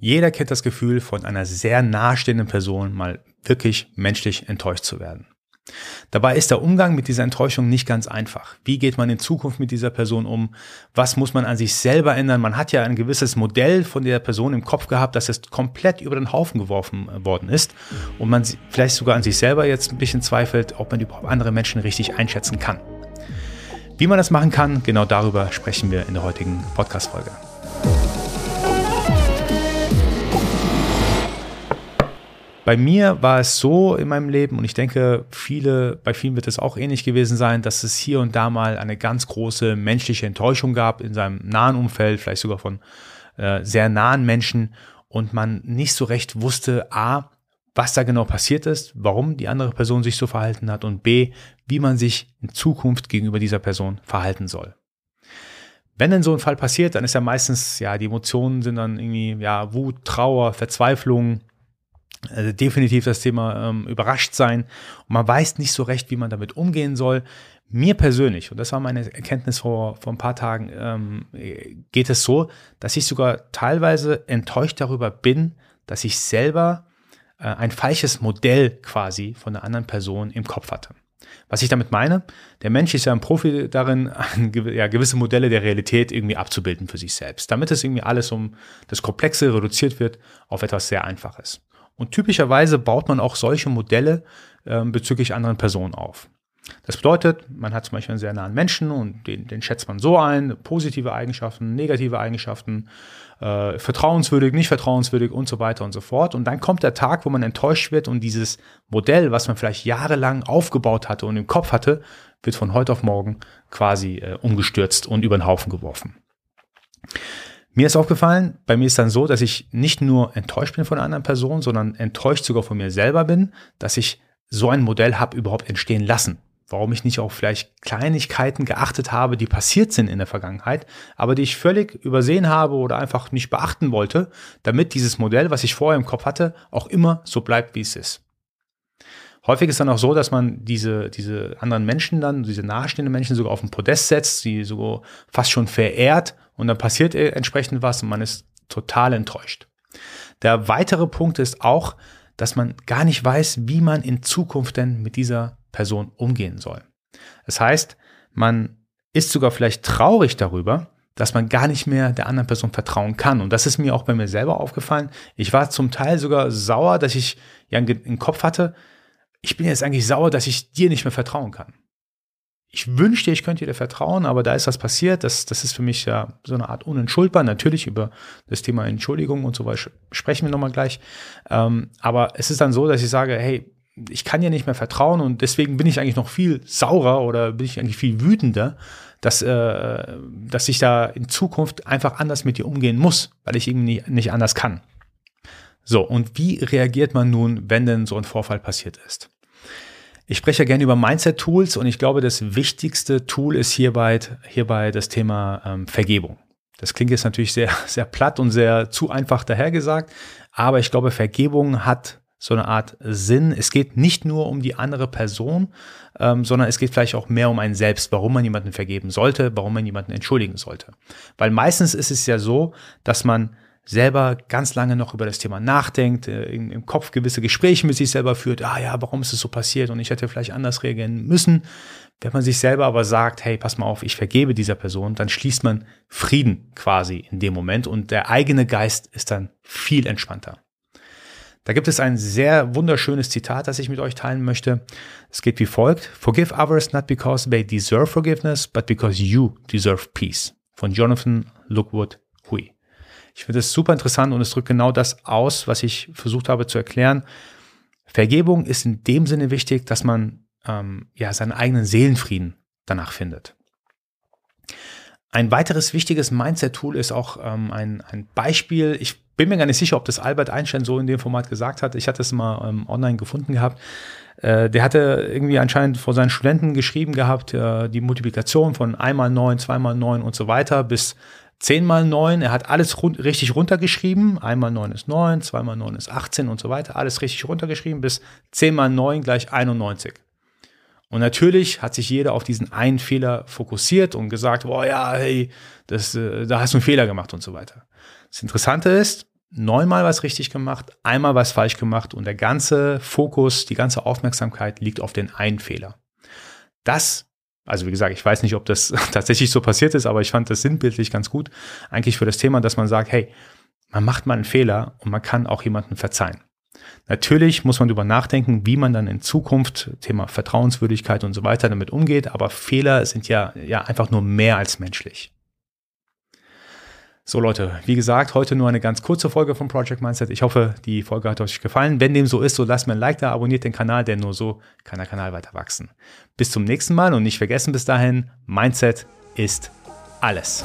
Jeder kennt das Gefühl, von einer sehr nahestehenden Person mal wirklich menschlich enttäuscht zu werden. Dabei ist der Umgang mit dieser Enttäuschung nicht ganz einfach. Wie geht man in Zukunft mit dieser Person um? Was muss man an sich selber ändern? Man hat ja ein gewisses Modell von der Person im Kopf gehabt, das jetzt komplett über den Haufen geworfen äh, worden ist und man vielleicht sogar an sich selber jetzt ein bisschen zweifelt, ob man überhaupt andere Menschen richtig einschätzen kann. Wie man das machen kann, genau darüber sprechen wir in der heutigen Podcast-Folge. Bei mir war es so in meinem Leben und ich denke, viele, bei vielen wird es auch ähnlich gewesen sein, dass es hier und da mal eine ganz große menschliche Enttäuschung gab in seinem nahen Umfeld, vielleicht sogar von äh, sehr nahen Menschen und man nicht so recht wusste, a, was da genau passiert ist, warum die andere Person sich so verhalten hat und b, wie man sich in Zukunft gegenüber dieser Person verhalten soll. Wenn denn so ein Fall passiert, dann ist ja meistens, ja, die Emotionen sind dann irgendwie, ja, Wut, Trauer, Verzweiflung, also definitiv das Thema ähm, überrascht sein. Und man weiß nicht so recht, wie man damit umgehen soll. Mir persönlich, und das war meine Erkenntnis vor, vor ein paar Tagen, ähm, geht es so, dass ich sogar teilweise enttäuscht darüber bin, dass ich selber äh, ein falsches Modell quasi von einer anderen Person im Kopf hatte. Was ich damit meine, der Mensch ist ja ein Profi darin, ja, gewisse Modelle der Realität irgendwie abzubilden für sich selbst, damit es irgendwie alles um das Komplexe reduziert wird auf etwas sehr Einfaches. Und typischerweise baut man auch solche Modelle äh, bezüglich anderen Personen auf. Das bedeutet, man hat zum Beispiel einen sehr nahen Menschen und den, den schätzt man so ein, positive Eigenschaften, negative Eigenschaften, äh, vertrauenswürdig, nicht vertrauenswürdig und so weiter und so fort. Und dann kommt der Tag, wo man enttäuscht wird und dieses Modell, was man vielleicht jahrelang aufgebaut hatte und im Kopf hatte, wird von heute auf morgen quasi äh, umgestürzt und über den Haufen geworfen. Mir ist aufgefallen, bei mir ist dann so, dass ich nicht nur enttäuscht bin von einer anderen Person, sondern enttäuscht sogar von mir selber bin, dass ich so ein Modell habe überhaupt entstehen lassen. Warum ich nicht auf vielleicht Kleinigkeiten geachtet habe, die passiert sind in der Vergangenheit, aber die ich völlig übersehen habe oder einfach nicht beachten wollte, damit dieses Modell, was ich vorher im Kopf hatte, auch immer so bleibt, wie es ist. Häufig ist dann auch so, dass man diese, diese anderen Menschen dann, diese nahestehenden Menschen sogar auf den Podest setzt, sie sogar fast schon verehrt und dann passiert entsprechend was und man ist total enttäuscht. Der weitere Punkt ist auch, dass man gar nicht weiß, wie man in Zukunft denn mit dieser Person umgehen soll. Das heißt, man ist sogar vielleicht traurig darüber, dass man gar nicht mehr der anderen Person vertrauen kann. Und das ist mir auch bei mir selber aufgefallen. Ich war zum Teil sogar sauer, dass ich ja im Kopf hatte, ich bin jetzt eigentlich sauer, dass ich dir nicht mehr vertrauen kann. Ich wünschte, ich könnte dir vertrauen, aber da ist was passiert. Das, das ist für mich ja so eine Art unentschuldbar. Natürlich über das Thema Entschuldigung und so weiter sprechen wir nochmal gleich. Ähm, aber es ist dann so, dass ich sage, hey, ich kann dir nicht mehr vertrauen und deswegen bin ich eigentlich noch viel saurer oder bin ich eigentlich viel wütender, dass, äh, dass ich da in Zukunft einfach anders mit dir umgehen muss, weil ich irgendwie nicht anders kann. So, und wie reagiert man nun, wenn denn so ein Vorfall passiert ist? Ich spreche ja gerne über Mindset-Tools und ich glaube, das wichtigste Tool ist hierbei, hierbei das Thema ähm, Vergebung. Das klingt jetzt natürlich sehr, sehr platt und sehr zu einfach dahergesagt, aber ich glaube, Vergebung hat so eine Art Sinn. Es geht nicht nur um die andere Person, ähm, sondern es geht vielleicht auch mehr um einen selbst, warum man jemanden vergeben sollte, warum man jemanden entschuldigen sollte. Weil meistens ist es ja so, dass man selber ganz lange noch über das Thema nachdenkt, äh, im Kopf gewisse Gespräche mit sich selber führt, ah ja, warum ist es so passiert und ich hätte vielleicht anders reagieren müssen. Wenn man sich selber aber sagt, hey, pass mal auf, ich vergebe dieser Person, dann schließt man Frieden quasi in dem Moment und der eigene Geist ist dann viel entspannter. Da gibt es ein sehr wunderschönes Zitat, das ich mit euch teilen möchte. Es geht wie folgt. Forgive others not because they deserve forgiveness, but because you deserve peace. Von Jonathan Lookwood Hui. Ich finde es super interessant und es drückt genau das aus, was ich versucht habe zu erklären. Vergebung ist in dem Sinne wichtig, dass man ähm, ja seinen eigenen Seelenfrieden danach findet. Ein weiteres wichtiges Mindset-Tool ist auch ähm, ein, ein Beispiel. Ich bin mir gar nicht sicher, ob das Albert Einstein so in dem Format gesagt hat. Ich hatte es mal ähm, online gefunden gehabt. Äh, der hatte irgendwie anscheinend vor seinen Studenten geschrieben gehabt, äh, die Multiplikation von einmal neun, zweimal neun und so weiter bis 10 mal 9, er hat alles rund, richtig runtergeschrieben. Einmal 9 ist 9, zweimal 9 ist 18 und so weiter. Alles richtig runtergeschrieben bis 10 mal 9 gleich 91. Und natürlich hat sich jeder auf diesen einen Fehler fokussiert und gesagt, boah ja, hey, das, äh, da hast du einen Fehler gemacht und so weiter. Das Interessante ist, neunmal was richtig gemacht, einmal was falsch gemacht und der ganze Fokus, die ganze Aufmerksamkeit liegt auf den einen Fehler. Das, also wie gesagt, ich weiß nicht, ob das tatsächlich so passiert ist, aber ich fand das sinnbildlich ganz gut, eigentlich für das Thema, dass man sagt, hey, man macht mal einen Fehler und man kann auch jemanden verzeihen. Natürlich muss man darüber nachdenken, wie man dann in Zukunft, Thema Vertrauenswürdigkeit und so weiter, damit umgeht, aber Fehler sind ja, ja einfach nur mehr als menschlich. So Leute, wie gesagt, heute nur eine ganz kurze Folge von Project Mindset. Ich hoffe, die Folge hat euch gefallen. Wenn dem so ist, so lasst mir ein Like da, abonniert den Kanal, denn nur so kann der Kanal weiter wachsen. Bis zum nächsten Mal und nicht vergessen bis dahin, Mindset ist alles.